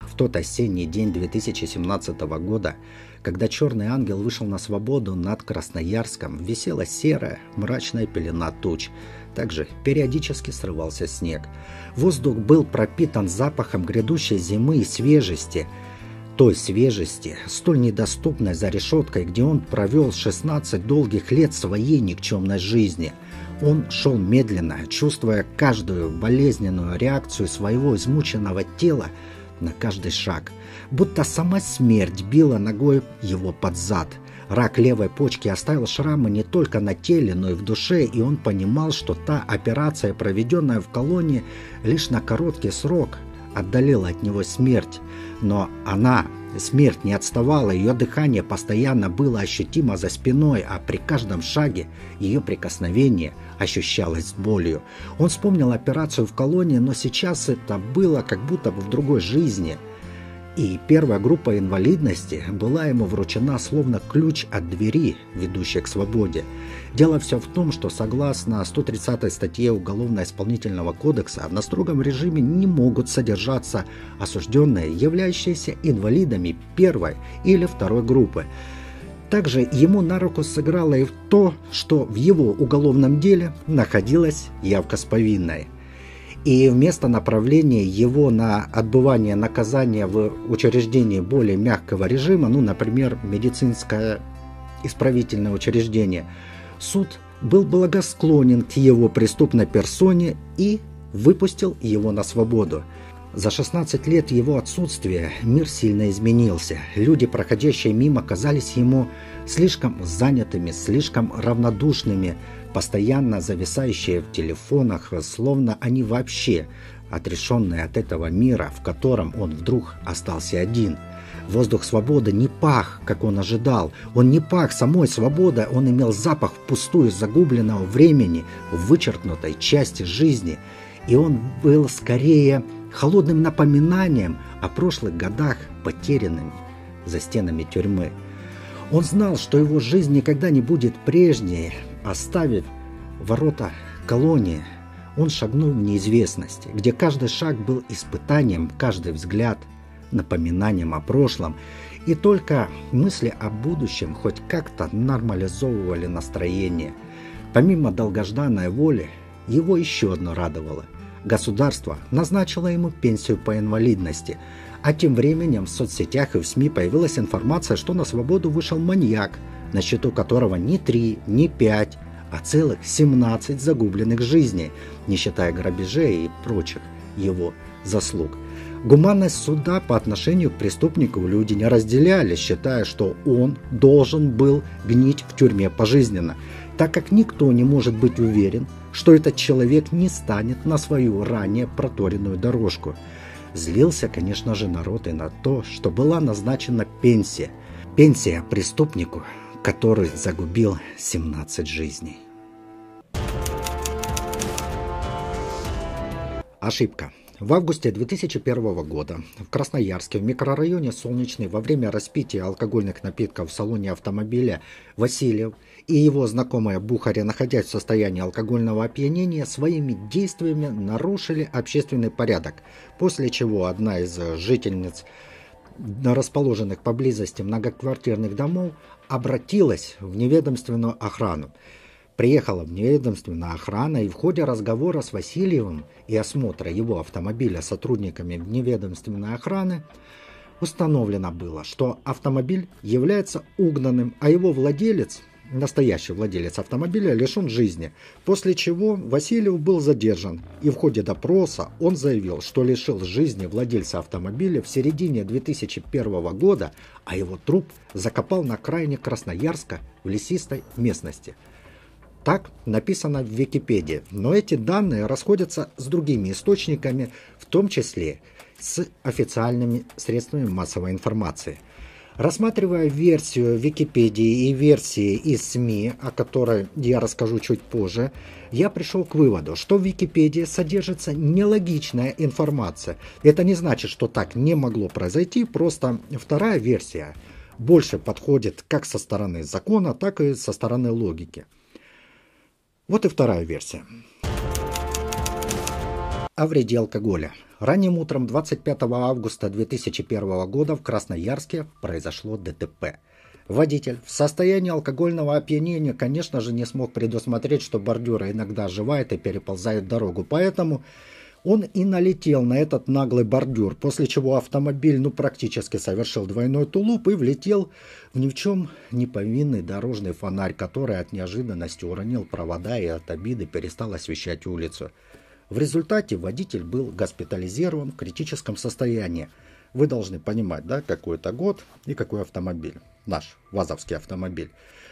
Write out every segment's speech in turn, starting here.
В тот осенний день 2017 года, когда черный ангел вышел на свободу над Красноярском, висела серая, мрачная пелена туч. Также периодически срывался снег. Воздух был пропитан запахом грядущей зимы и свежести – той свежести, столь недоступной за решеткой, где он провел 16 долгих лет своей никчемной жизни. Он шел медленно, чувствуя каждую болезненную реакцию своего измученного тела на каждый шаг, будто сама смерть била ногой его под зад. Рак левой почки оставил шрамы не только на теле, но и в душе, и он понимал, что та операция, проведенная в колонии, лишь на короткий срок отдалила от него смерть. Но она, смерть, не отставала, ее дыхание постоянно было ощутимо за спиной, а при каждом шаге ее прикосновение ощущалось болью. Он вспомнил операцию в колонии, но сейчас это было как будто бы в другой жизни – и первая группа инвалидности была ему вручена словно ключ от двери, ведущей к свободе. Дело все в том, что согласно 130 статье Уголовно-исполнительного кодекса на строгом режиме не могут содержаться осужденные, являющиеся инвалидами первой или второй группы. Также ему на руку сыграло и то, что в его уголовном деле находилась явка с повинной – и вместо направления его на отбывание наказания в учреждении более мягкого режима, ну, например, медицинское исправительное учреждение, суд был благосклонен к его преступной персоне и выпустил его на свободу. За 16 лет его отсутствия мир сильно изменился. Люди, проходящие мимо, казались ему слишком занятыми, слишком равнодушными, постоянно зависающие в телефонах, словно они вообще отрешенные от этого мира, в котором он вдруг остался один. Воздух свободы не пах, как он ожидал. Он не пах самой свободой, он имел запах впустую загубленного времени вычеркнутой части жизни. И он был скорее холодным напоминанием о прошлых годах, потерянными за стенами тюрьмы. Он знал, что его жизнь никогда не будет прежней, Оставив ворота колонии, он шагнул в неизвестность, где каждый шаг был испытанием, каждый взгляд напоминанием о прошлом, и только мысли о будущем хоть как-то нормализовывали настроение. Помимо долгожданной воли, его еще одно радовало. Государство назначило ему пенсию по инвалидности, а тем временем в соцсетях и в СМИ появилась информация, что на свободу вышел маньяк – на счету которого не 3, не 5, а целых 17 загубленных жизней, не считая грабежей и прочих его заслуг. Гуманность суда по отношению к преступнику люди не разделяли, считая, что он должен был гнить в тюрьме пожизненно, так как никто не может быть уверен, что этот человек не станет на свою ранее проторенную дорожку. Злился, конечно же, народ и на то, что была назначена пенсия. Пенсия преступнику который загубил 17 жизней. Ошибка. В августе 2001 года в Красноярске в микрорайоне Солнечный во время распития алкогольных напитков в салоне автомобиля Васильев и его знакомая Бухаря, находясь в состоянии алкогольного опьянения, своими действиями нарушили общественный порядок, после чего одна из жительниц расположенных поблизости многоквартирных домов обратилась в неведомственную охрану. Приехала в неведомственная охрана и в ходе разговора с Васильевым и осмотра его автомобиля сотрудниками неведомственной охраны установлено было, что автомобиль является угнанным, а его владелец – настоящий владелец автомобиля лишен жизни, после чего Васильев был задержан, и в ходе допроса он заявил, что лишил жизни владельца автомобиля в середине 2001 года, а его труп закопал на окраине Красноярска в лесистой местности. Так написано в Википедии, но эти данные расходятся с другими источниками, в том числе с официальными средствами массовой информации – Рассматривая версию Википедии и версии из СМИ, о которой я расскажу чуть позже, я пришел к выводу, что в Википедии содержится нелогичная информация. Это не значит, что так не могло произойти, просто вторая версия больше подходит как со стороны закона, так и со стороны логики. Вот и вторая версия. О вреде алкоголя. Ранним утром 25 августа 2001 года в Красноярске произошло ДТП. Водитель в состоянии алкогольного опьянения, конечно же, не смог предусмотреть, что бордюры иногда оживают и переползают дорогу, поэтому он и налетел на этот наглый бордюр, после чего автомобиль ну практически совершил двойной тулуп и влетел в ни в чем не повинный дорожный фонарь, который от неожиданности уронил провода и от обиды перестал освещать улицу. В результате водитель был госпитализирован в критическом состоянии. Вы должны понимать, да, какой это год и какой автомобиль. Наш ВАЗовский автомобиль.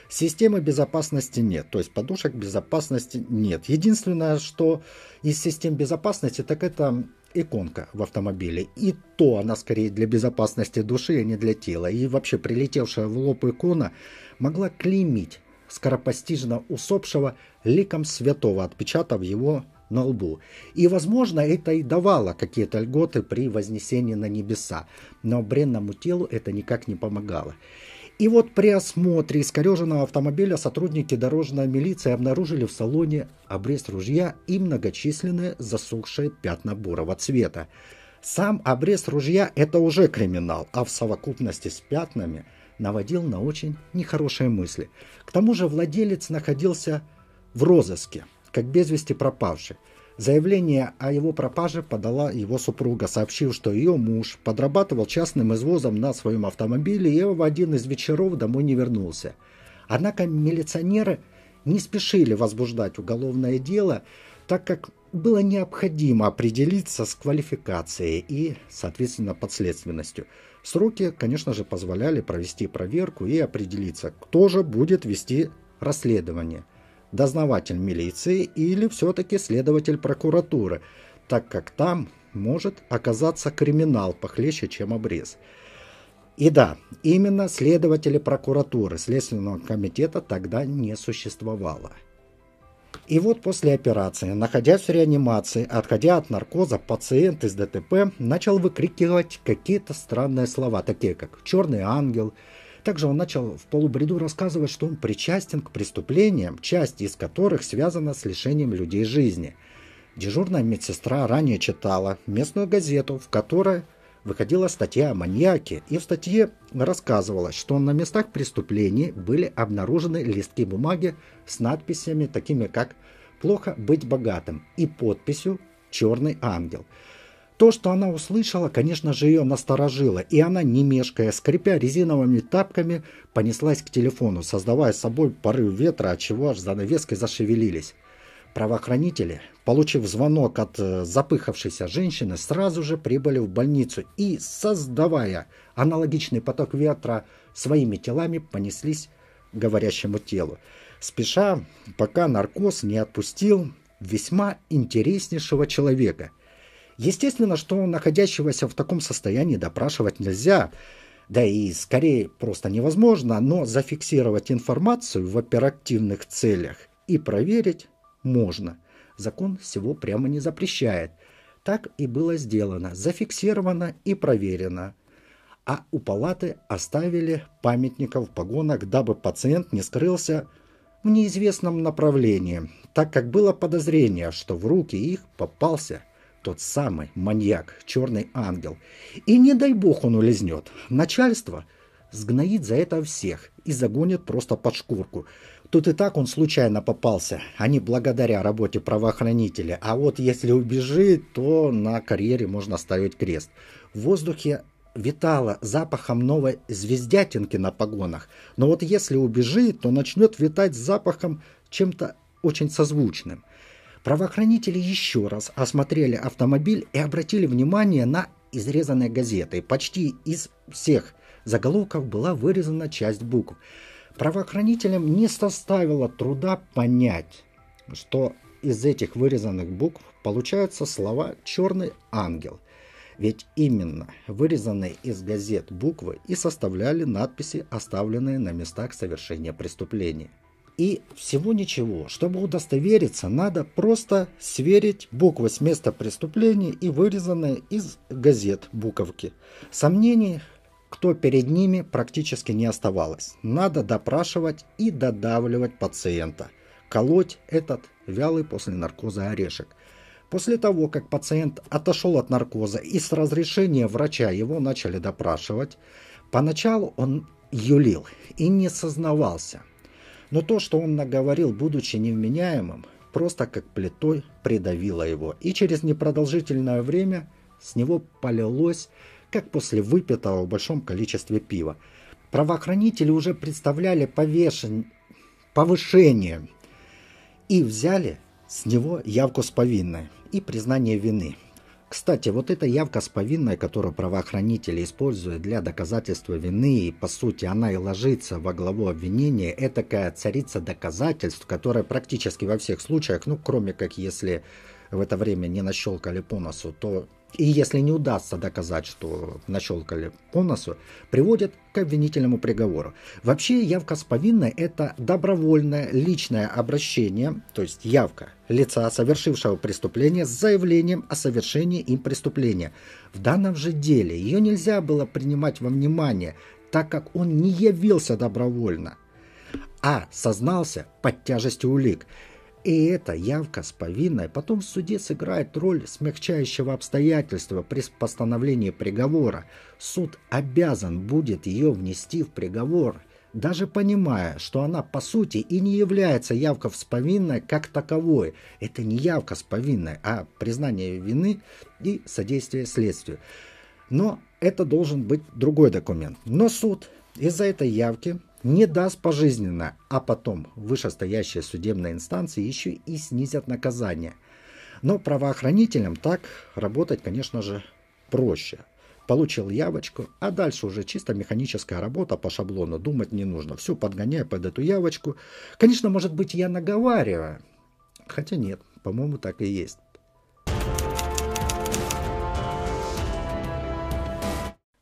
Системы безопасности нет, то есть подушек безопасности нет. Единственное, что из систем безопасности, так это иконка в автомобиле. И то она скорее для безопасности души, а не для тела. И вообще прилетевшая в лоб икона могла клеймить скоропостижно усопшего ликом святого, отпечатав его на лбу. И, возможно, это и давало какие-то льготы при вознесении на небеса, но бренному телу это никак не помогало. И вот при осмотре искореженного автомобиля сотрудники дорожной милиции обнаружили в салоне обрез ружья и многочисленные засохшие пятна бурого цвета. Сам обрез ружья – это уже криминал, а в совокупности с пятнами наводил на очень нехорошие мысли. К тому же владелец находился в розыске – как без вести пропавший. Заявление о его пропаже подала его супруга, сообщив, что ее муж подрабатывал частным извозом на своем автомобиле и в один из вечеров домой не вернулся. Однако милиционеры не спешили возбуждать уголовное дело, так как было необходимо определиться с квалификацией и, соответственно, подследственностью. Сроки, конечно же, позволяли провести проверку и определиться, кто же будет вести расследование – дознаватель милиции или все-таки следователь прокуратуры, так как там может оказаться криминал похлеще, чем обрез. И да, именно следователи прокуратуры Следственного комитета тогда не существовало. И вот после операции, находясь в реанимации, отходя от наркоза, пациент из ДТП начал выкрикивать какие-то странные слова, такие как «черный ангел», также он начал в полубреду рассказывать, что он причастен к преступлениям, часть из которых связана с лишением людей жизни. Дежурная медсестра ранее читала местную газету, в которой выходила статья о маньяке, и в статье рассказывалось, что на местах преступлений были обнаружены листки бумаги с надписями, такими как «Плохо быть богатым» и подписью «Черный ангел». То, что она услышала, конечно же, ее насторожило, и она, не мешкая, скрипя резиновыми тапками, понеслась к телефону, создавая с собой порыв ветра, от чего аж занавески зашевелились. Правоохранители, получив звонок от э, запыхавшейся женщины, сразу же прибыли в больницу и, создавая аналогичный поток ветра, своими телами понеслись к говорящему телу. Спеша, пока наркоз не отпустил весьма интереснейшего человека – Естественно, что находящегося в таком состоянии допрашивать нельзя, да и скорее просто невозможно, но зафиксировать информацию в оперативных целях и проверить можно. Закон всего прямо не запрещает. Так и было сделано, зафиксировано и проверено. А у палаты оставили памятников в погонах, дабы пациент не скрылся в неизвестном направлении, так как было подозрение, что в руки их попался – тот самый маньяк, черный ангел. И не дай бог он улизнет. Начальство сгноит за это всех и загонит просто под шкурку. Тут и так он случайно попался, а не благодаря работе правоохранителя. А вот если убежит, то на карьере можно ставить крест. В воздухе витало запахом новой звездятинки на погонах. Но вот если убежит, то начнет витать запахом чем-то очень созвучным. Правоохранители еще раз осмотрели автомобиль и обратили внимание на изрезанные газеты. Почти из всех заголовков была вырезана часть букв. Правоохранителям не составило труда понять, что из этих вырезанных букв получаются слова «черный ангел». Ведь именно вырезанные из газет буквы и составляли надписи, оставленные на местах совершения преступления. И всего ничего. Чтобы удостовериться, надо просто сверить буквы с места преступления и вырезанные из газет буковки. Сомнений, кто перед ними, практически не оставалось. Надо допрашивать и додавливать пациента. Колоть этот вялый после наркоза орешек. После того, как пациент отошел от наркоза и с разрешения врача его начали допрашивать, поначалу он юлил и не сознавался. Но то, что он наговорил, будучи невменяемым, просто как плитой придавило его. И через непродолжительное время с него полилось, как после выпитого в большом количестве пива. Правоохранители уже представляли повешен... повышение и взяли с него явку с повинной и признание вины. Кстати, вот эта явка с повинной, которую правоохранители используют для доказательства вины, и по сути она и ложится во главу обвинения, это такая царица доказательств, которая практически во всех случаях, ну кроме как если в это время не нащелкали по носу, то и если не удастся доказать, что нащелкали по носу, приводит к обвинительному приговору. Вообще явка с повинной – это добровольное личное обращение, то есть явка лица, совершившего преступление, с заявлением о совершении им преступления. В данном же деле ее нельзя было принимать во внимание, так как он не явился добровольно, а сознался под тяжестью улик – и эта явка с повинной потом в суде сыграет роль смягчающего обстоятельства при постановлении приговора. Суд обязан будет ее внести в приговор, даже понимая, что она по сути и не является явкой с повинной как таковой. Это не явка с повинной, а признание вины и содействие следствию. Но это должен быть другой документ. Но суд из-за этой явки не даст пожизненно, а потом вышестоящие судебные инстанции еще и снизят наказание. Но правоохранителям так работать, конечно же, проще. Получил явочку, а дальше уже чисто механическая работа по шаблону, думать не нужно. Все подгоняю под эту явочку. Конечно, может быть, я наговариваю. Хотя нет, по-моему, так и есть.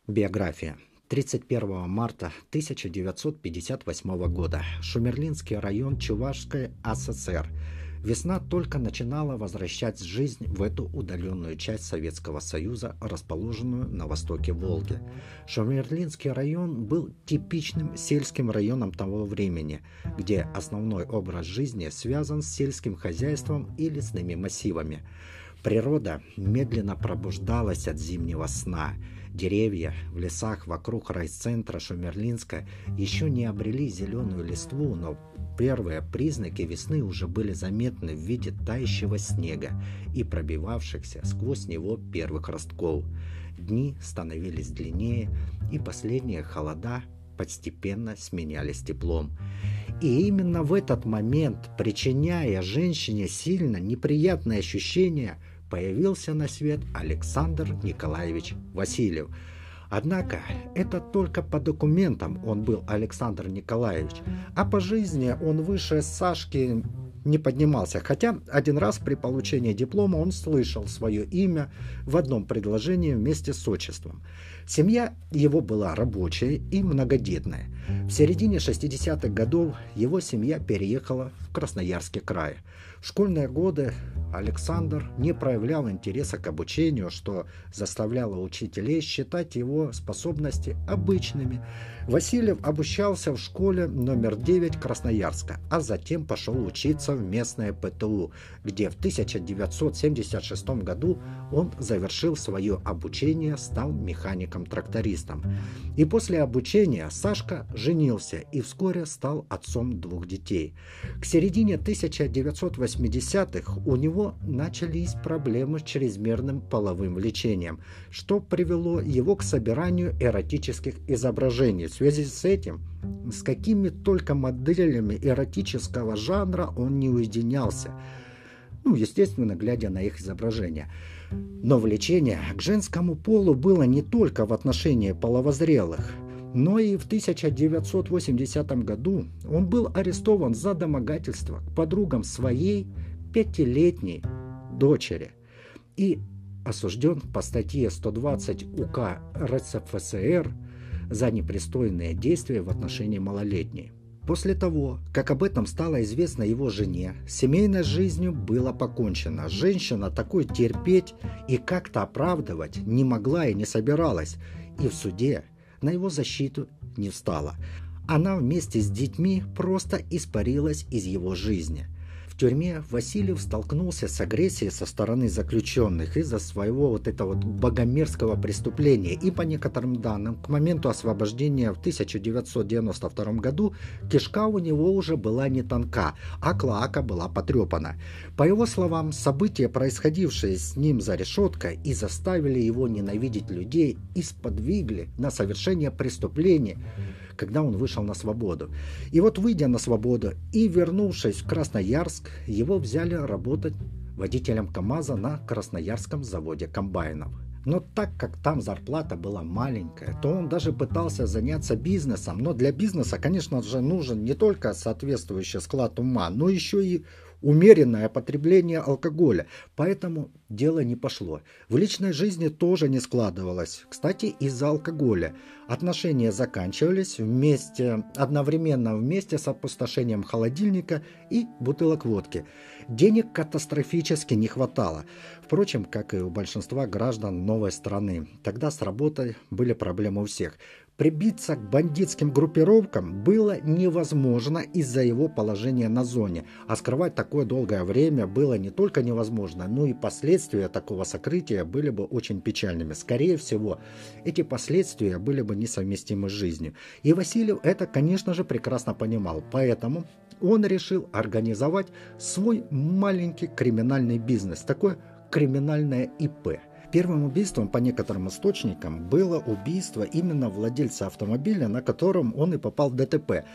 Биография. 31 марта 1958 года. Шумерлинский район Чувашской АССР. Весна только начинала возвращать жизнь в эту удаленную часть Советского Союза, расположенную на востоке Волги. Шумерлинский район был типичным сельским районом того времени, где основной образ жизни связан с сельским хозяйством и лесными массивами. Природа медленно пробуждалась от зимнего сна – Деревья в лесах вокруг райцентра Шумерлинска еще не обрели зеленую листву, но первые признаки весны уже были заметны в виде тающего снега и пробивавшихся сквозь него первых ростков. Дни становились длиннее, и последние холода постепенно сменялись теплом. И именно в этот момент, причиняя женщине сильно неприятные ощущения, появился на свет Александр Николаевич Васильев. Однако это только по документам он был Александр Николаевич, а по жизни он выше Сашки не поднимался, хотя один раз при получении диплома он слышал свое имя в одном предложении вместе с отчеством. Семья его была рабочая и многодетная. В середине 60-х годов его семья переехала в Красноярский край. В школьные годы Александр не проявлял интереса к обучению, что заставляло учителей считать его способности обычными. Васильев обучался в школе номер 9 Красноярска, а затем пошел учиться в местное ПТУ, где в 1976 году он завершил свое обучение, стал механиком-трактористом. И после обучения Сашка женился и вскоре стал отцом двух детей. К середине 1980-х у него начались проблемы с чрезмерным половым влечением, что привело его к собиранию эротических изображений. В связи с этим, с какими только моделями эротического жанра он не уединялся, ну, естественно, глядя на их изображения. Но влечение к женскому полу было не только в отношении половозрелых, но и в 1980 году он был арестован за домогательство к подругам своей пятилетней дочери и осужден по статье 120 УК РСФСР за непристойные действия в отношении малолетней. После того, как об этом стало известно его жене, семейной жизнью было покончено. Женщина такой терпеть и как-то оправдывать не могла и не собиралась, и в суде на его защиту не встала. Она вместе с детьми просто испарилась из его жизни – тюрьме Васильев столкнулся с агрессией со стороны заключенных из-за своего вот этого вот богомерзкого преступления. И по некоторым данным, к моменту освобождения в 1992 году кишка у него уже была не тонка, а клоака была потрепана. По его словам, события, происходившие с ним за решеткой, и заставили его ненавидеть людей, и сподвигли на совершение преступления когда он вышел на свободу. И вот выйдя на свободу и вернувшись в Красноярск, его взяли работать водителем КАМАЗа на Красноярском заводе комбайнов. Но так как там зарплата была маленькая, то он даже пытался заняться бизнесом. Но для бизнеса, конечно же, нужен не только соответствующий склад ума, но еще и умеренное потребление алкоголя, поэтому дело не пошло. В личной жизни тоже не складывалось. Кстати, из-за алкоголя. Отношения заканчивались вместе, одновременно вместе с опустошением холодильника и бутылок водки. Денег катастрофически не хватало. Впрочем, как и у большинства граждан новой страны. Тогда с работой были проблемы у всех. Прибиться к бандитским группировкам было невозможно из-за его положения на зоне, а скрывать такое долгое время было не только невозможно, но и последствия такого сокрытия были бы очень печальными. Скорее всего, эти последствия были бы несовместимы с жизнью. И Васильев это, конечно же, прекрасно понимал, поэтому он решил организовать свой маленький криминальный бизнес, такое криминальное ИП – Первым убийством, по некоторым источникам, было убийство именно владельца автомобиля, на котором он и попал в ДТП.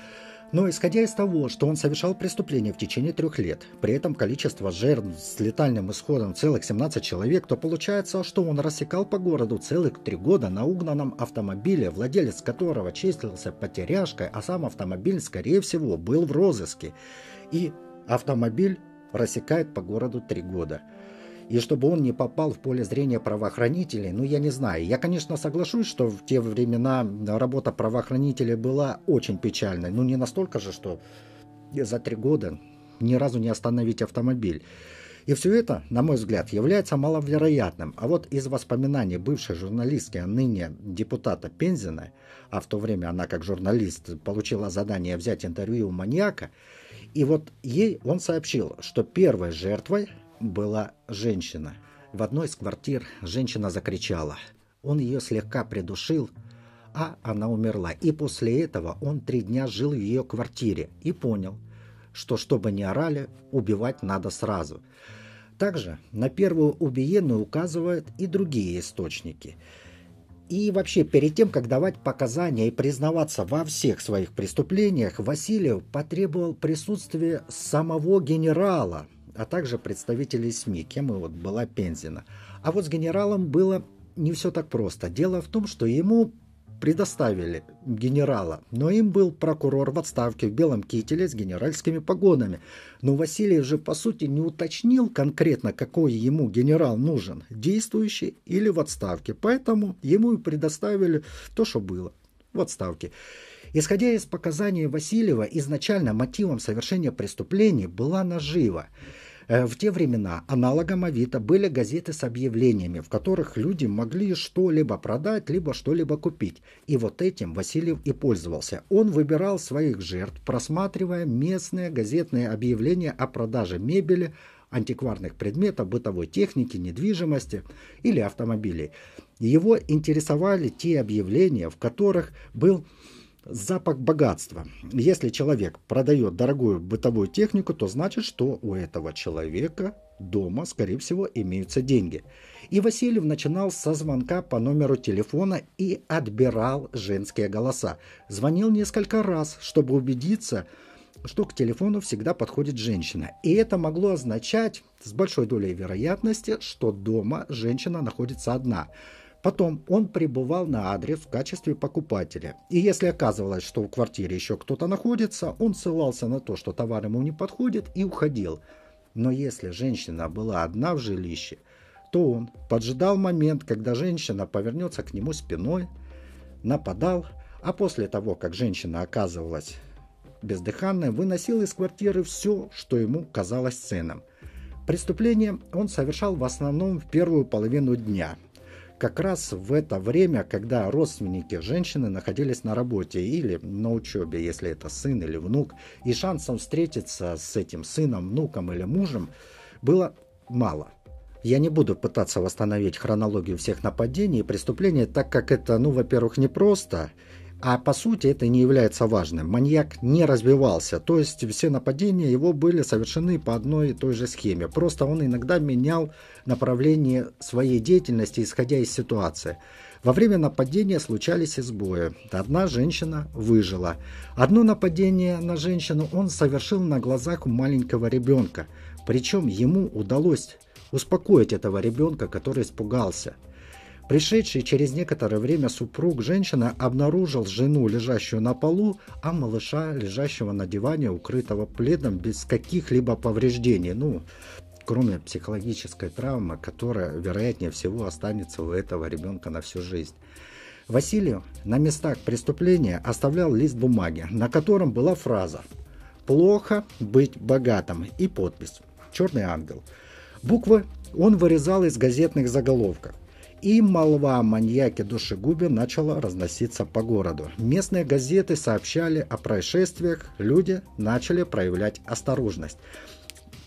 Но исходя из того, что он совершал преступление в течение трех лет, при этом количество жертв с летальным исходом целых 17 человек, то получается, что он рассекал по городу целых три года на угнанном автомобиле, владелец которого числился потеряшкой, а сам автомобиль, скорее всего, был в розыске. И автомобиль рассекает по городу три года – и чтобы он не попал в поле зрения правоохранителей, ну я не знаю. Я, конечно, соглашусь, что в те времена работа правоохранителей была очень печальной, но не настолько же, что за три года ни разу не остановить автомобиль. И все это, на мой взгляд, является маловероятным. А вот из воспоминаний бывшей журналистки, а ныне депутата Пензина, а в то время она как журналист получила задание взять интервью у маньяка, и вот ей он сообщил, что первой жертвой была женщина. В одной из квартир женщина закричала. Он ее слегка придушил, а она умерла. И после этого он три дня жил в ее квартире и понял, что чтобы не орали, убивать надо сразу. Также на первую убиенную указывают и другие источники. И вообще, перед тем, как давать показания и признаваться во всех своих преступлениях, Васильев потребовал присутствия самого генерала, а также представителей СМИ, кем и вот была Пензина. А вот с генералом было не все так просто. Дело в том, что ему предоставили генерала, но им был прокурор в отставке в белом кителе с генеральскими погонами. Но Василий же по сути не уточнил конкретно, какой ему генерал нужен, действующий или в отставке. Поэтому ему и предоставили то, что было в отставке. Исходя из показаний Васильева, изначально мотивом совершения преступления была нажива. Э, в те времена аналогом Авито были газеты с объявлениями, в которых люди могли что-либо продать, либо что-либо купить. И вот этим Васильев и пользовался. Он выбирал своих жертв, просматривая местные газетные объявления о продаже мебели, антикварных предметов, бытовой техники, недвижимости или автомобилей. Его интересовали те объявления, в которых был запах богатства. Если человек продает дорогую бытовую технику, то значит, что у этого человека дома, скорее всего, имеются деньги. И Васильев начинал со звонка по номеру телефона и отбирал женские голоса. Звонил несколько раз, чтобы убедиться, что к телефону всегда подходит женщина. И это могло означать с большой долей вероятности, что дома женщина находится одна – Потом он прибывал на адрес в качестве покупателя. И если оказывалось, что в квартире еще кто-то находится, он ссылался на то, что товар ему не подходит и уходил. Но если женщина была одна в жилище, то он поджидал момент, когда женщина повернется к нему спиной, нападал, а после того, как женщина оказывалась бездыханной, выносил из квартиры все, что ему казалось ценным. Преступление он совершал в основном в первую половину дня – как раз в это время, когда родственники женщины находились на работе или на учебе, если это сын или внук, и шансов встретиться с этим сыном, внуком или мужем было мало. Я не буду пытаться восстановить хронологию всех нападений и преступлений, так как это, ну, во-первых, непросто, а по сути это не является важным. Маньяк не развивался, то есть все нападения его были совершены по одной и той же схеме. Просто он иногда менял направление своей деятельности, исходя из ситуации. Во время нападения случались избои. Одна женщина выжила. Одно нападение на женщину он совершил на глазах у маленького ребенка. Причем ему удалось успокоить этого ребенка, который испугался – Пришедший через некоторое время супруг женщины обнаружил жену, лежащую на полу, а малыша, лежащего на диване, укрытого пледом, без каких-либо повреждений. Ну, кроме психологической травмы, которая, вероятнее всего, останется у этого ребенка на всю жизнь. Василий на местах преступления оставлял лист бумаги, на котором была фраза «Плохо быть богатым» и подпись «Черный ангел». Буквы он вырезал из газетных заголовков и молва о маньяке душегубе начала разноситься по городу. Местные газеты сообщали о происшествиях, люди начали проявлять осторожность.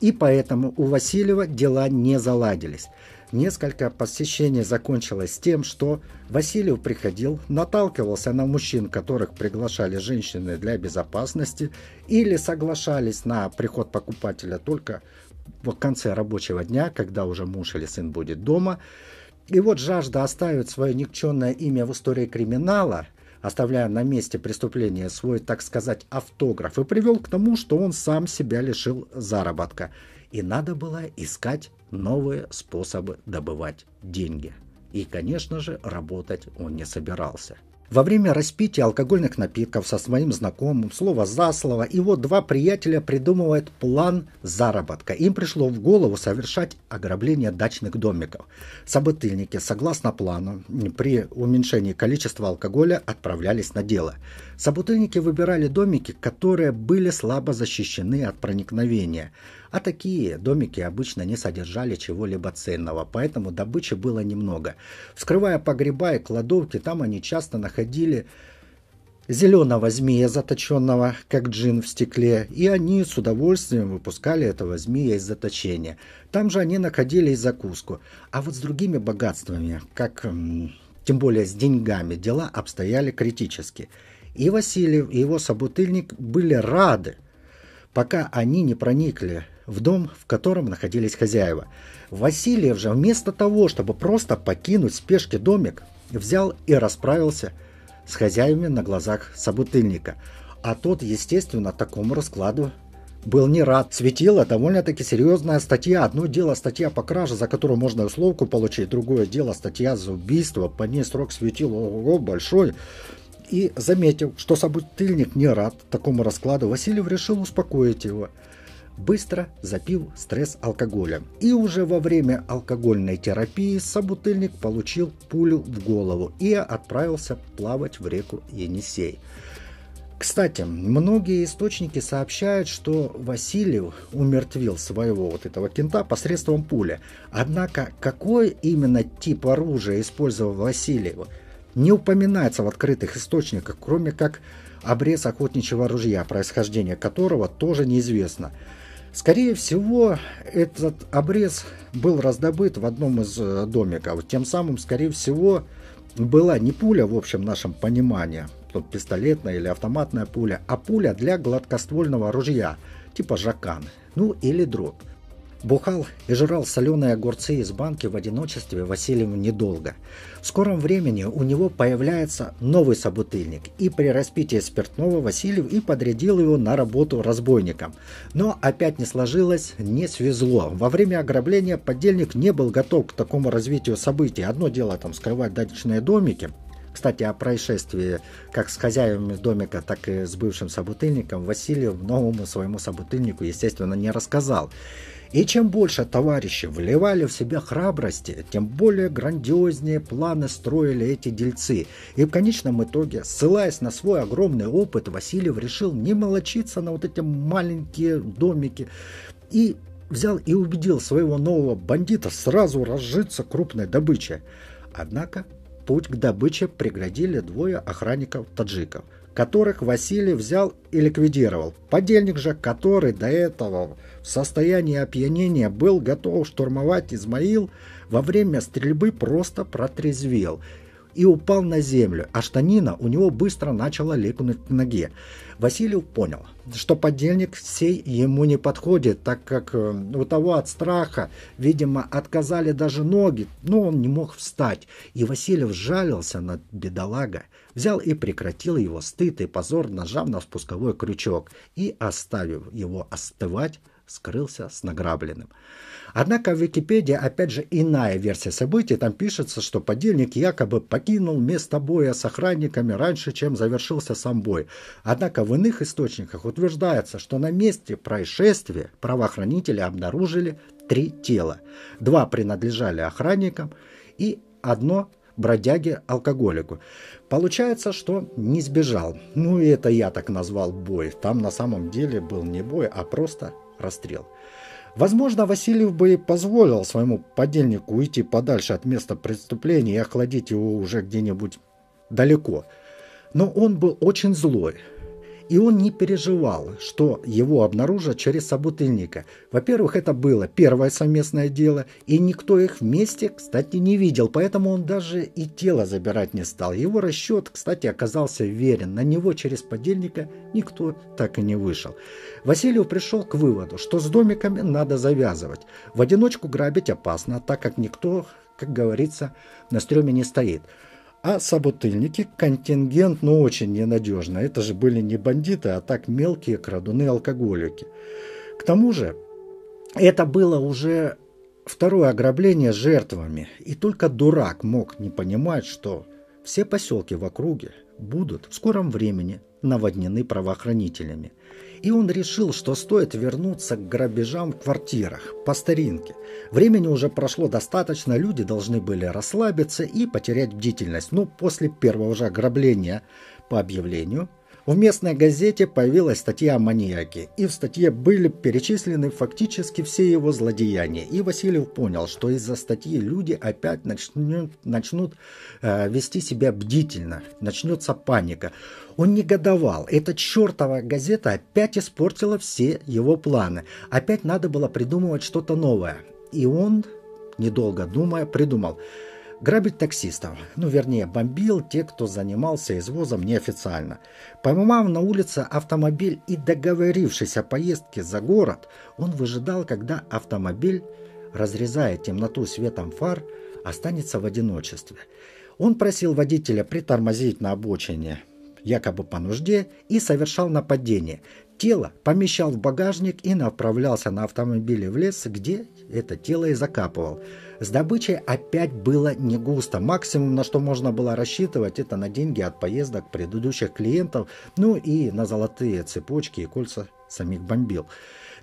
И поэтому у Васильева дела не заладились. Несколько посещений закончилось тем, что Васильев приходил, наталкивался на мужчин, которых приглашали женщины для безопасности, или соглашались на приход покупателя только в конце рабочего дня, когда уже муж или сын будет дома – и вот жажда оставить свое никчемное имя в истории криминала, оставляя на месте преступления свой, так сказать, автограф, и привел к тому, что он сам себя лишил заработка. И надо было искать новые способы добывать деньги. И, конечно же, работать он не собирался. Во время распития алкогольных напитков со своим знакомым, слово за слово, его два приятеля придумывают план заработка. Им пришло в голову совершать ограбление дачных домиков. Собутыльники, согласно плану, при уменьшении количества алкоголя отправлялись на дело. Собутыльники выбирали домики, которые были слабо защищены от проникновения – а такие домики обычно не содержали чего-либо ценного, поэтому добычи было немного. Вскрывая погреба и кладовки, там они часто находили зеленого змея, заточенного, как джин в стекле, и они с удовольствием выпускали этого змея из заточения. Там же они находили и закуску. А вот с другими богатствами, как тем более с деньгами, дела обстояли критически. И Васильев, и его собутыльник были рады, пока они не проникли в дом, в котором находились хозяева. Васильев же вместо того, чтобы просто покинуть в спешке домик, взял и расправился с хозяевами на глазах собутыльника. А тот, естественно, такому раскладу был не рад. Светила довольно-таки серьезная статья. Одно дело статья по краже, за которую можно условку получить. Другое дело статья за убийство. По ней срок светил ого, большой. И заметил, что собутыльник не рад такому раскладу, Васильев решил успокоить его – быстро запил стресс алкоголем. И уже во время алкогольной терапии собутыльник получил пулю в голову и отправился плавать в реку Енисей. Кстати, многие источники сообщают, что Васильев умертвил своего вот этого кента посредством пули. Однако, какой именно тип оружия использовал Васильев, не упоминается в открытых источниках, кроме как обрез охотничьего ружья, происхождение которого тоже неизвестно. Скорее всего, этот обрез был раздобыт в одном из э, домиков. Тем самым, скорее всего, была не пуля в общем нашем понимании, тут пистолетная или автоматная пуля, а пуля для гладкоствольного ружья, типа жакан, ну или дробь. Бухал и жрал соленые огурцы из банки в одиночестве Васильев недолго. В скором времени у него появляется новый собутыльник, и при распитии спиртного Васильев и подрядил его на работу разбойником. Но опять не сложилось, не свезло. Во время ограбления подельник не был готов к такому развитию событий. Одно дело там скрывать дачные домики, кстати, о происшествии как с хозяевами домика, так и с бывшим собутыльником Васильев новому своему собутыльнику, естественно, не рассказал. И чем больше товарищи вливали в себя храбрости, тем более грандиознее планы строили эти дельцы. И в конечном итоге, ссылаясь на свой огромный опыт, Васильев решил не молочиться на вот эти маленькие домики и взял и убедил своего нового бандита сразу разжиться крупной добычей. Однако путь к добыче преградили двое охранников-таджиков, которых Василий взял и ликвидировал. Подельник же, который до этого в состоянии опьянения был готов штурмовать Измаил, во время стрельбы просто протрезвел и упал на землю, а штанина у него быстро начала липнуть к ноге. Василий понял, что подельник сей ему не подходит, так как э, у того от страха, видимо, отказали даже ноги, но он не мог встать. И Васильев жалился над бедолага, взял и прекратил его стыд и позор, нажав на спусковой крючок и, оставив его остывать, скрылся с награбленным. Однако в Википедии опять же иная версия событий. Там пишется, что подельник якобы покинул место боя с охранниками раньше, чем завершился сам бой. Однако в иных источниках утверждается, что на месте происшествия правоохранители обнаружили три тела. Два принадлежали охранникам и одно бродяге-алкоголику. Получается, что не сбежал. Ну и это я так назвал бой. Там на самом деле был не бой, а просто расстрел. Возможно, Васильев бы позволил своему подельнику уйти подальше от места преступления и охладить его уже где-нибудь далеко. Но он был очень злой, и он не переживал, что его обнаружат через собутыльника. Во-первых, это было первое совместное дело, и никто их вместе, кстати, не видел, поэтому он даже и тело забирать не стал. Его расчет, кстати, оказался верен. На него через подельника никто так и не вышел. Васильев пришел к выводу, что с домиками надо завязывать. В одиночку грабить опасно, так как никто, как говорится, на стреме не стоит. А собутыльники контингент, ну, очень ненадежно. Это же были не бандиты, а так мелкие крадуны-алкоголики. К тому же, это было уже второе ограбление жертвами. И только дурак мог не понимать, что все поселки в округе будут в скором времени наводнены правоохранителями. И он решил, что стоит вернуться к грабежам в квартирах, по старинке. Времени уже прошло достаточно, люди должны были расслабиться и потерять бдительность. Но после первого же ограбления по объявлению в местной газете появилась статья о маньяке, и в статье были перечислены фактически все его злодеяния. И Васильев понял, что из-за статьи люди опять начнут, начнут э, вести себя бдительно, начнется паника. Он негодовал. Эта чертова газета опять испортила все его планы. Опять надо было придумывать что-то новое. И он, недолго думая, придумал – Грабить таксистов, ну вернее бомбил те, кто занимался извозом неофициально. Поймав на улице автомобиль и договорившись о поездке за город, он выжидал, когда автомобиль, разрезая темноту светом фар, останется в одиночестве. Он просил водителя притормозить на обочине, якобы по нужде, и совершал нападение. Тело помещал в багажник и направлялся на автомобиле в лес, где это тело и закапывал. С добычей опять было не густо. Максимум, на что можно было рассчитывать, это на деньги от поездок предыдущих клиентов, ну и на золотые цепочки и кольца самих бомбил.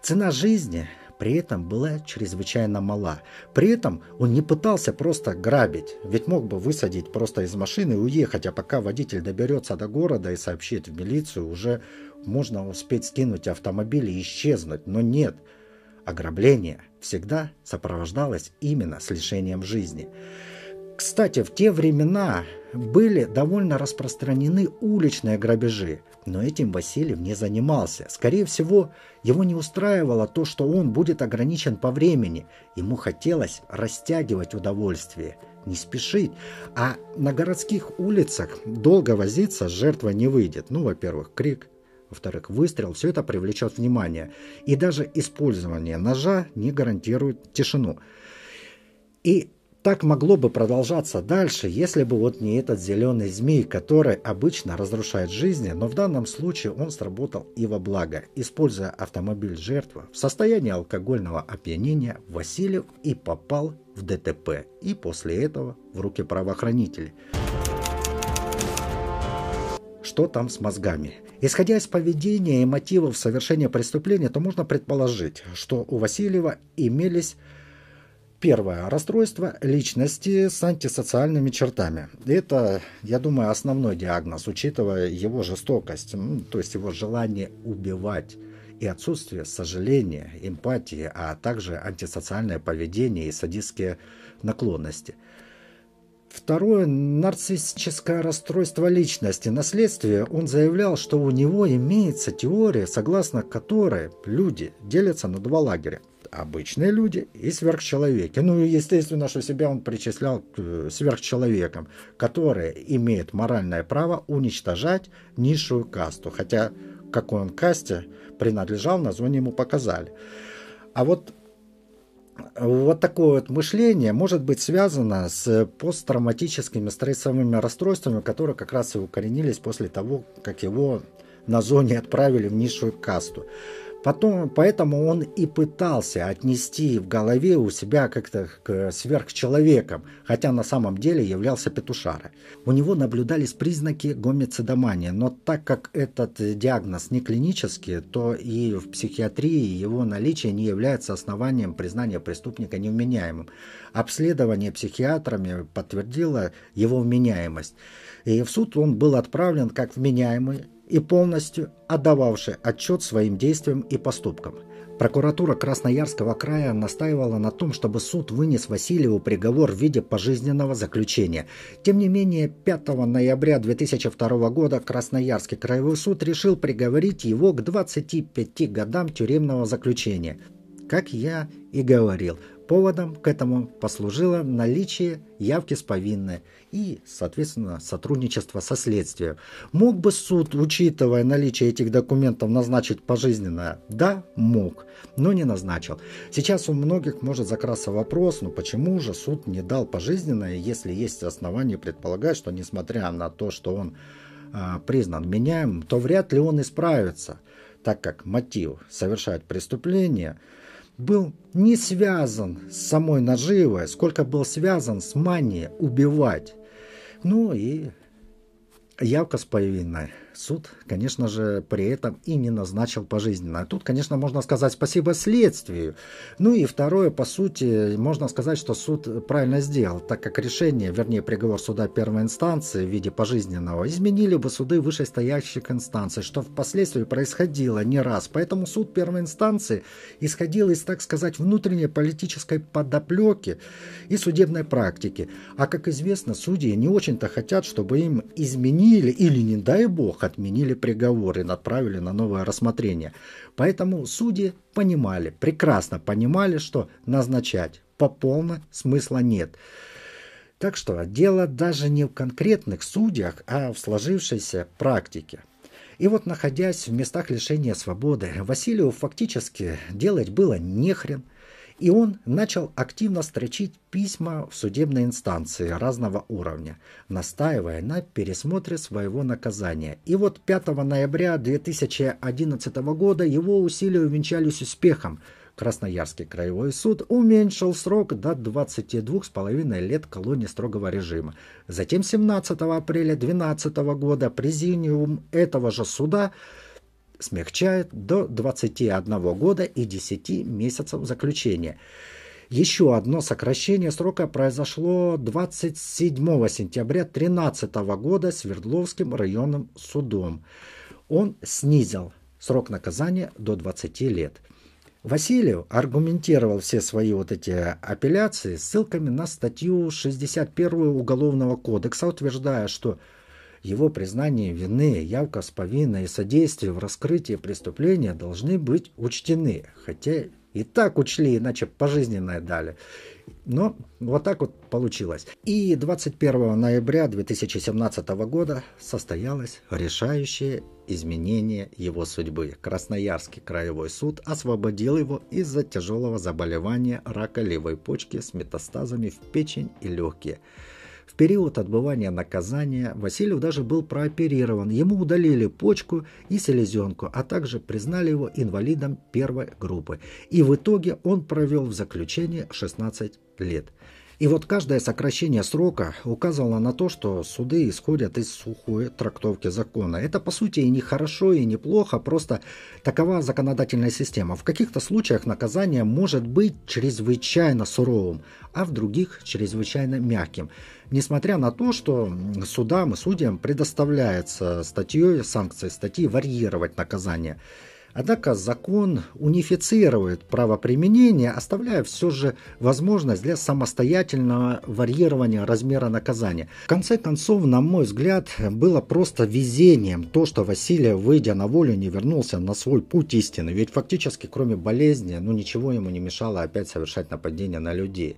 Цена жизни при этом была чрезвычайно мала. При этом он не пытался просто грабить, ведь мог бы высадить просто из машины и уехать, а пока водитель доберется до города и сообщит в милицию, уже можно успеть скинуть автомобиль и исчезнуть. Но нет, ограбление всегда сопровождалось именно с лишением жизни. Кстати, в те времена были довольно распространены уличные грабежи, но этим Васильев не занимался. Скорее всего, его не устраивало то, что он будет ограничен по времени. Ему хотелось растягивать удовольствие, не спешить. А на городских улицах долго возиться с жертвой не выйдет. Ну, во-первых, крик, во-вторых, выстрел, все это привлечет внимание. И даже использование ножа не гарантирует тишину. И так могло бы продолжаться дальше, если бы вот не этот зеленый змей, который обычно разрушает жизни, но в данном случае он сработал и во благо. Используя автомобиль жертвы в состоянии алкогольного опьянения, Васильев и попал в ДТП, и после этого в руки правоохранителей. Что там с мозгами? Исходя из поведения и мотивов совершения преступления, то можно предположить, что у Васильева имелись Первое. Расстройство личности с антисоциальными чертами. Это, я думаю, основной диагноз, учитывая его жестокость, то есть его желание убивать и отсутствие сожаления, эмпатии, а также антисоциальное поведение и садистские наклонности – Второе – нарциссическое расстройство личности. На следствии он заявлял, что у него имеется теория, согласно которой люди делятся на два лагеря. Обычные люди и сверхчеловеки. Ну и естественно, что себя он причислял к э, сверхчеловекам, которые имеют моральное право уничтожать низшую касту. Хотя какой он касте принадлежал, название ему показали. А вот вот такое вот мышление может быть связано с посттравматическими стрессовыми расстройствами, которые как раз и укоренились после того, как его на зоне отправили в низшую касту. Потом, поэтому он и пытался отнести в голове у себя как-то к сверхчеловекам, хотя на самом деле являлся петушарой. У него наблюдались признаки гомицидомании, но так как этот диагноз не клинический, то и в психиатрии его наличие не является основанием признания преступника невменяемым. Обследование психиатрами подтвердило его вменяемость. И в суд он был отправлен как вменяемый и полностью отдававший отчет своим действиям и поступкам. Прокуратура Красноярского края настаивала на том, чтобы суд вынес Васильеву приговор в виде пожизненного заключения. Тем не менее, 5 ноября 2002 года Красноярский краевой суд решил приговорить его к 25 годам тюремного заключения. Как я и говорил, Поводом к этому послужило наличие явки с повинной и, соответственно, сотрудничество со следствием. Мог бы суд, учитывая наличие этих документов, назначить пожизненное? Да, мог, но не назначил. Сейчас у многих может закрасться вопрос, ну почему же суд не дал пожизненное, если есть основания предполагать, что несмотря на то, что он а, признан меняемым, то вряд ли он исправится, так как мотив совершать преступление – был не связан с самой наживой, сколько был связан с манией убивать. Ну и явка с повинной суд, конечно же, при этом и не назначил пожизненно. Тут, конечно, можно сказать спасибо следствию. Ну и второе, по сути, можно сказать, что суд правильно сделал, так как решение, вернее, приговор суда первой инстанции в виде пожизненного изменили бы суды вышестоящих инстанций, что впоследствии происходило не раз. Поэтому суд первой инстанции исходил из, так сказать, внутренней политической подоплеки и судебной практики. А, как известно, судьи не очень-то хотят, чтобы им изменили или, не дай бог, отменили приговор и направили на новое рассмотрение. Поэтому судьи понимали, прекрасно понимали, что назначать по полной смысла нет. Так что дело даже не в конкретных судьях, а в сложившейся практике. И вот находясь в местах лишения свободы, Василию фактически делать было нехрен – и он начал активно строчить письма в судебной инстанции разного уровня, настаивая на пересмотре своего наказания. И вот 5 ноября 2011 года его усилия увенчались успехом. Красноярский краевой суд уменьшил срок до 22,5 лет колонии строгого режима. Затем 17 апреля 2012 года президиум этого же суда смягчает до 21 года и 10 месяцев заключения. Еще одно сокращение срока произошло 27 сентября 2013 года Свердловским районным судом. Он снизил срок наказания до 20 лет. Васильев аргументировал все свои вот эти апелляции ссылками на статью 61 Уголовного кодекса, утверждая, что его признание вины, явка с повинной и содействие в раскрытии преступления должны быть учтены, хотя и так учли, иначе пожизненное дали. Но вот так вот получилось. И 21 ноября 2017 года состоялось решающее изменение его судьбы. Красноярский краевой суд освободил его из-за тяжелого заболевания рака левой почки с метастазами в печень и легкие – в период отбывания наказания Васильев даже был прооперирован. Ему удалили почку и селезенку, а также признали его инвалидом первой группы. И в итоге он провел в заключении 16 лет. И вот каждое сокращение срока указывало на то, что суды исходят из сухой трактовки закона. Это по сути и не хорошо, и не плохо, просто такова законодательная система. В каких-то случаях наказание может быть чрезвычайно суровым, а в других чрезвычайно мягким. Несмотря на то, что судам и судьям предоставляется статьей, санкцией статьи варьировать наказание. Однако закон унифицирует правоприменение, оставляя все же возможность для самостоятельного варьирования размера наказания. В конце концов, на мой взгляд, было просто везением то, что Василий, выйдя на волю, не вернулся на свой путь истины. Ведь фактически, кроме болезни, ну ничего ему не мешало опять совершать нападения на людей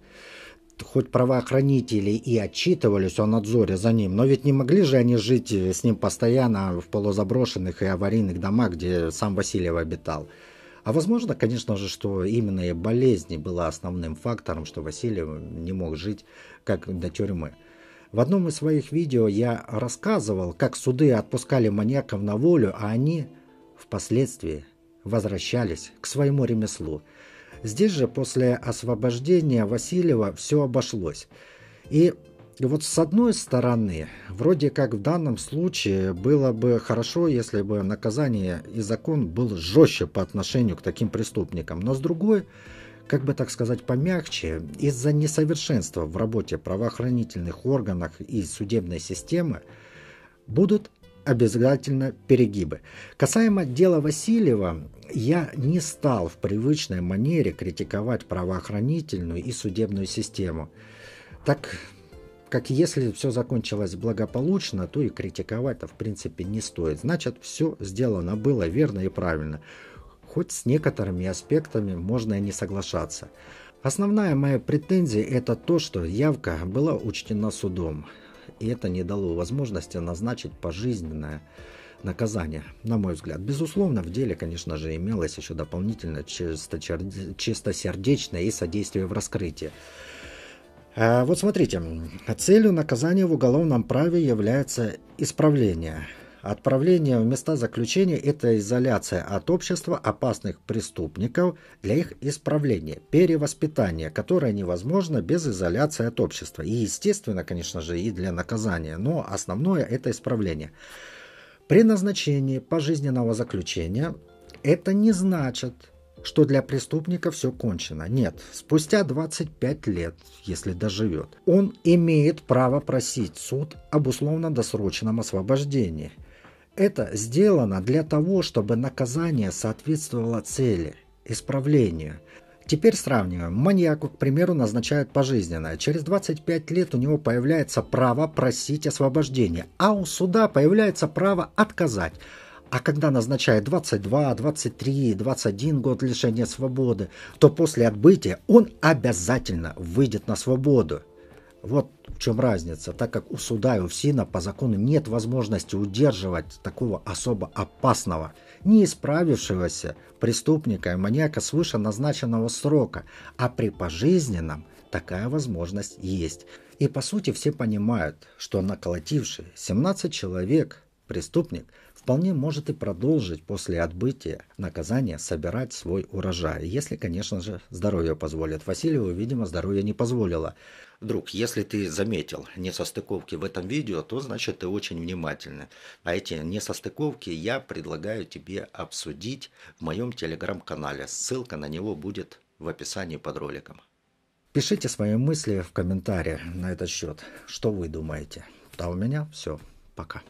хоть правоохранители и отчитывались о надзоре за ним, но ведь не могли же они жить с ним постоянно в полузаброшенных и аварийных домах, где сам Васильев обитал. А возможно, конечно же, что именно и болезнь была основным фактором, что Васильев не мог жить как до тюрьмы. В одном из своих видео я рассказывал, как суды отпускали маньяков на волю, а они впоследствии возвращались к своему ремеслу – Здесь же после освобождения Васильева все обошлось. И вот с одной стороны, вроде как в данном случае было бы хорошо, если бы наказание и закон был жестче по отношению к таким преступникам. Но с другой, как бы так сказать, помягче, из-за несовершенства в работе правоохранительных органов и судебной системы будут обязательно перегибы. Касаемо дела Васильева, я не стал в привычной манере критиковать правоохранительную и судебную систему. Так как если все закончилось благополучно, то и критиковать-то в принципе не стоит. Значит, все сделано было верно и правильно. Хоть с некоторыми аспектами можно и не соглашаться. Основная моя претензия это то, что явка была учтена судом и это не дало возможности назначить пожизненное наказание, на мой взгляд. Безусловно, в деле, конечно же, имелось еще дополнительно чистосердечное и содействие в раскрытии. А вот смотрите, целью наказания в уголовном праве является исправление – Отправление в места заключения – это изоляция от общества опасных преступников для их исправления, перевоспитания, которое невозможно без изоляции от общества. И, естественно, конечно же, и для наказания, но основное – это исправление. При назначении пожизненного заключения это не значит, что для преступника все кончено. Нет, спустя 25 лет, если доживет, он имеет право просить суд об условно-досрочном освобождении – это сделано для того, чтобы наказание соответствовало цели, исправлению. Теперь сравниваем. Маньяку, к примеру, назначают пожизненное. Через 25 лет у него появляется право просить освобождения, а у суда появляется право отказать. А когда назначают 22, 23, 21 год лишения свободы, то после отбытия он обязательно выйдет на свободу. Вот в чем разница, так как у суда и у ФСИНа по закону нет возможности удерживать такого особо опасного, не исправившегося преступника и маньяка свыше назначенного срока, а при пожизненном такая возможность есть. И по сути все понимают, что наколотивший 17 человек преступник вполне может и продолжить после отбытия наказания собирать свой урожай, если, конечно же, здоровье позволит. Васильеву, видимо, здоровье не позволило. Друг, если ты заметил несостыковки в этом видео, то значит ты очень внимательный. А эти несостыковки я предлагаю тебе обсудить в моем телеграм-канале. Ссылка на него будет в описании под роликом. Пишите свои мысли в комментариях на этот счет. Что вы думаете? А у меня все. Пока.